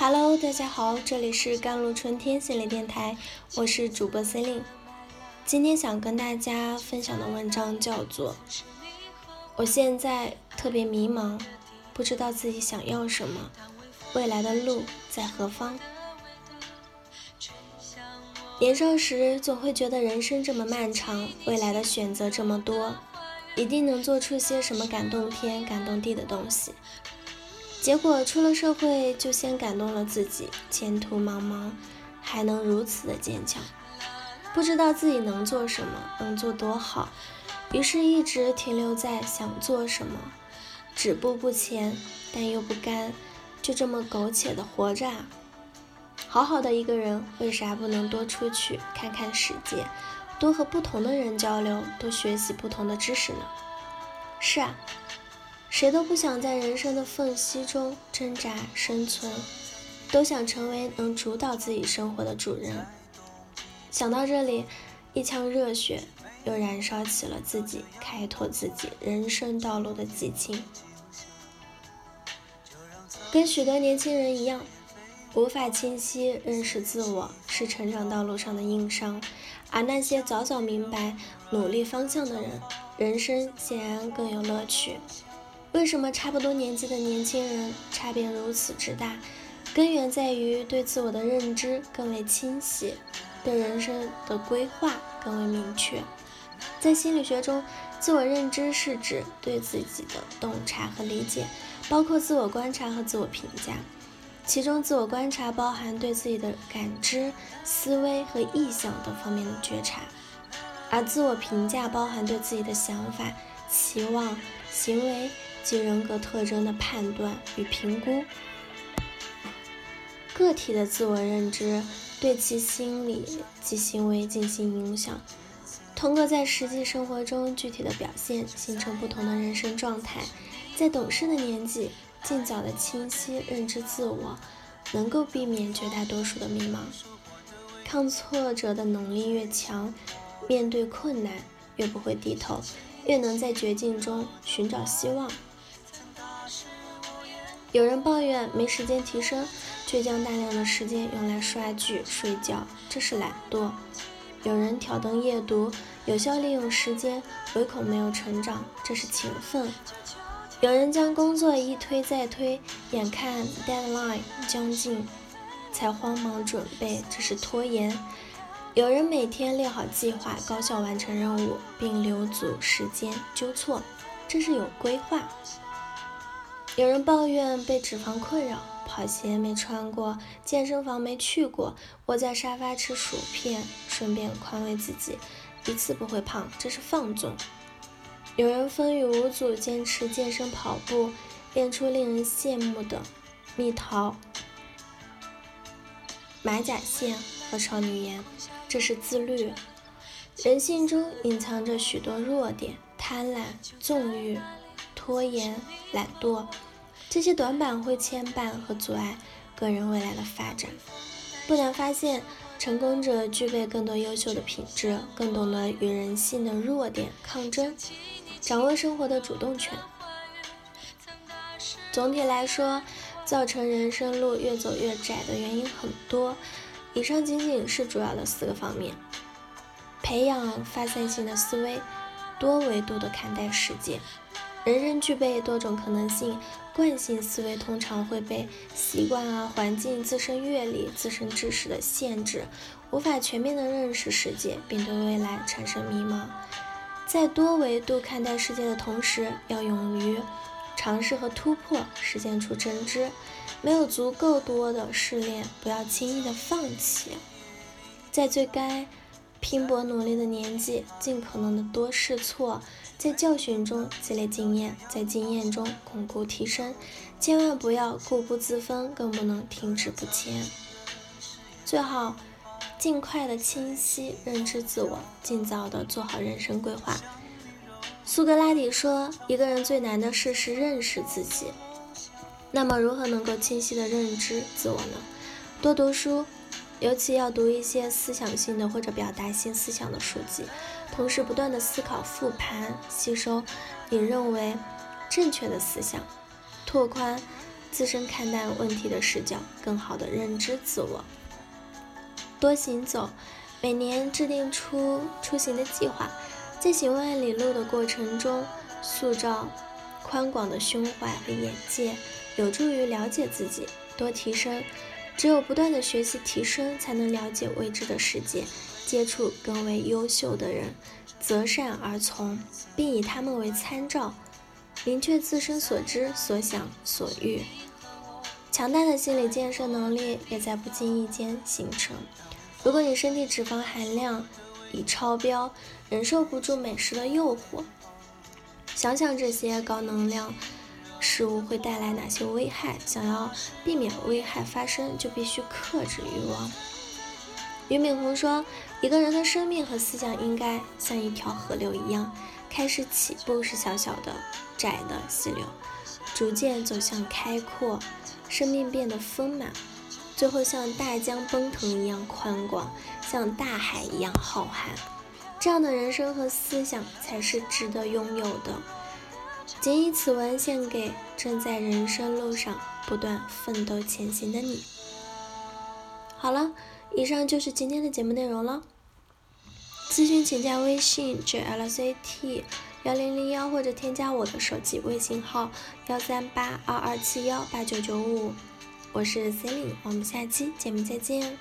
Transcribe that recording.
Hello，大家好，这里是甘露春天心理电台，我是主播 c e l i n e 今天想跟大家分享的文章叫做《我现在特别迷茫，不知道自己想要什么，未来的路在何方》。年少时总会觉得人生这么漫长，未来的选择这么多，一定能做出些什么感动天、感动地的东西。结果出了社会，就先感动了自己，前途茫茫，还能如此的坚强，不知道自己能做什么，能做多好，于是一直停留在想做什么，止步不前，但又不甘，就这么苟且的活着。啊。好好的一个人，为啥不能多出去看看世界，多和不同的人交流，多学习不同的知识呢？是啊。谁都不想在人生的缝隙中挣扎生存，都想成为能主导自己生活的主人。想到这里，一腔热血又燃烧起了自己开拓自己人生道路的激情。跟许多年轻人一样，无法清晰认识自我是成长道路上的硬伤，而那些早早明白努力方向的人，人生显然更有乐趣。为什么差不多年纪的年轻人差别如此之大？根源在于对自我的认知更为清晰，对人生的规划更为明确。在心理学中，自我认知是指对自己的洞察和理解，包括自我观察和自我评价。其中，自我观察包含对自己的感知、思维和意向等方面的觉察，而自我评价包含对自己的想法、期望、行为。及人格特征的判断与评估，个体的自我认知对其心理及行为进行影响，通过在实际生活中具体的表现，形成不同的人生状态。在懂事的年纪，尽早的清晰认知自我，能够避免绝大多数的迷茫。抗挫折的能力越强，面对困难越不会低头，越能在绝境中寻找希望。有人抱怨没时间提升，却将大量的时间用来刷剧、睡觉，这是懒惰；有人挑灯夜读，有效利用时间，唯恐没有成长，这是勤奋；有人将工作一推再推，眼看 deadline 将近才慌忙准备，这是拖延；有人每天列好计划，高效完成任务，并留足时间纠错，这是有规划。有人抱怨被脂肪困扰，跑鞋没穿过，健身房没去过，窝在沙发吃薯片，顺便宽慰自己，一次不会胖，这是放纵。有人风雨无阻坚持健身跑步，练出令人羡慕的蜜桃、马甲线和少女颜，这是自律。人性中隐藏着许多弱点：贪婪、纵欲、拖延、懒惰。这些短板会牵绊和阻碍个人未来的发展。不难发现，成功者具备更多优秀的品质，更懂得与人性的弱点抗争，掌握生活的主动权。总体来说，造成人生路越走越窄的原因很多，以上仅仅是主要的四个方面：培养发散性的思维，多维度的看待世界。人人具备多种可能性，惯性思维通常会被习惯啊、环境、自身阅历、自身知识的限制，无法全面的认识世界，并对未来产生迷茫。在多维度看待世界的同时，要勇于尝试和突破，实践出真知。没有足够多的试炼，不要轻易的放弃。在最该拼搏努力的年纪，尽可能的多试错。在教训中积累经验，在经验中巩固提升，千万不要固步自封，更不能停滞不前。最好尽快的清晰认知自我，尽早的做好人生规划。苏格拉底说：“一个人最难的事是认识自己。”那么，如何能够清晰的认知自我呢？多读书。尤其要读一些思想性的或者表达性思想的书籍，同时不断的思考、复盘、吸收你认为正确的思想，拓宽自身看待问题的视角，更好的认知自我。多行走，每年制定出出行的计划，在行万里路的过程中，塑造宽广的胸怀和眼界，有助于了解自己，多提升。只有不断的学习提升，才能了解未知的世界，接触更为优秀的人，择善而从，并以他们为参照，明确自身所知、所想、所欲。强大的心理建设能力也在不经意间形成。如果你身体脂肪含量已超标，忍受不住美食的诱惑，想想这些高能量。事物会带来哪些危害？想要避免危害发生，就必须克制欲望。俞敏洪说：“一个人的生命和思想应该像一条河流一样，开始起步是小小的、窄的溪流，逐渐走向开阔，生命变得丰满，最后像大江奔腾一样宽广，像大海一样浩瀚。这样的人生和思想才是值得拥有的。”仅以此文献给正在人生路上不断奋斗前行的你。好了，以上就是今天的节目内容了。咨询请加微信 jlct 幺零零幺或者添加我的手机微信号幺三八二二七幺八九九五。我是 Celine，我们下期节目再见。